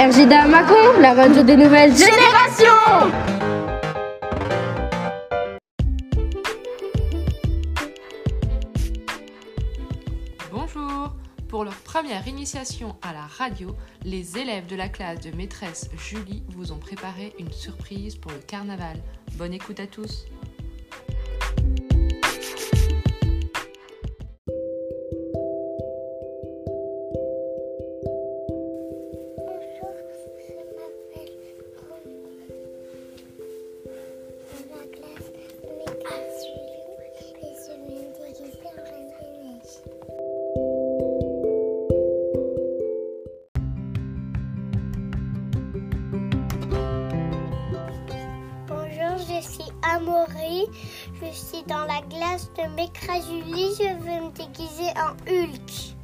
RJDA Macon, la radio des nouvelles générations. Bonjour. Pour leur première initiation à la radio, les élèves de la classe de maîtresse Julie vous ont préparé une surprise pour le carnaval. Bonne écoute à tous je suis Amaury. Je suis dans la glace de maîtresse Julie. Je vais me déguiser en Hulk.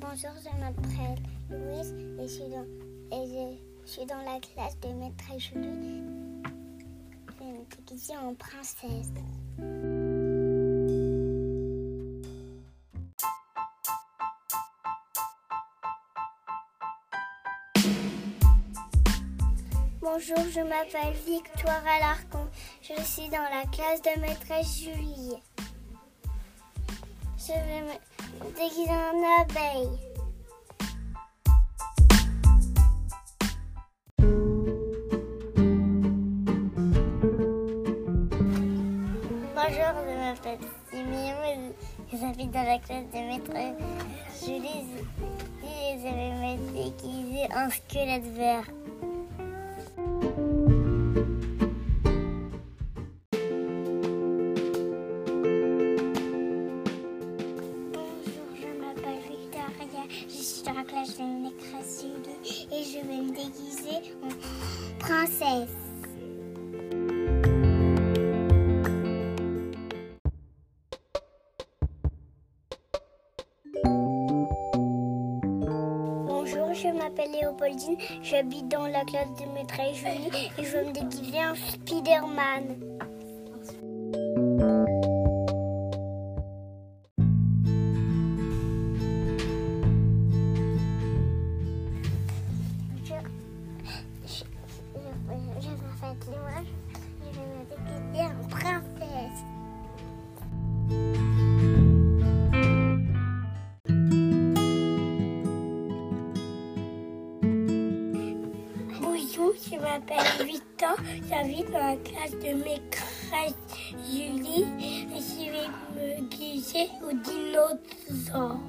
Bonjour, je m'appelle Louise et je suis dans, je, suis dans la classe de maîtresse Julie. Je vais me déguiser en princesse. Bonjour, je m'appelle Victoire Alarcon. Je suis dans la classe de maîtresse Julie. Je vais me déguiser en abeille. Bonjour, je m'appelle Simeon. J'habite dans la classe de maîtresse Julie. Et je vais me déguiser en squelette vert. Déguiser en princesse. Bonjour, je m'appelle Léopoldine. J'habite dans la classe de maîtresse Julie et je vais me déguiser en Spider-Man. Je m'appelle Victor. J'habite dans la classe de maîtresse Julie et je vais me guiser au dinosaure.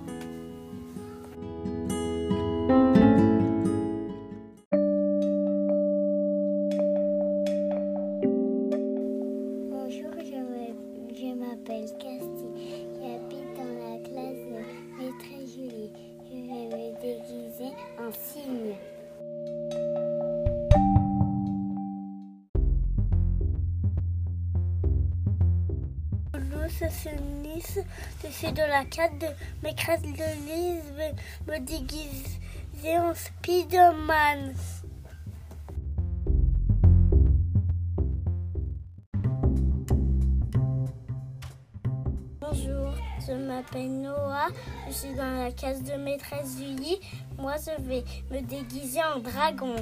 Bonjour, je m'appelle Je suis dans la classe de maîtresse de Lise. Vais me déguiser en Spider-Man. Bonjour, je m'appelle Noah, je suis dans la classe de maîtresse Julie. Moi, je vais me déguiser en dragon.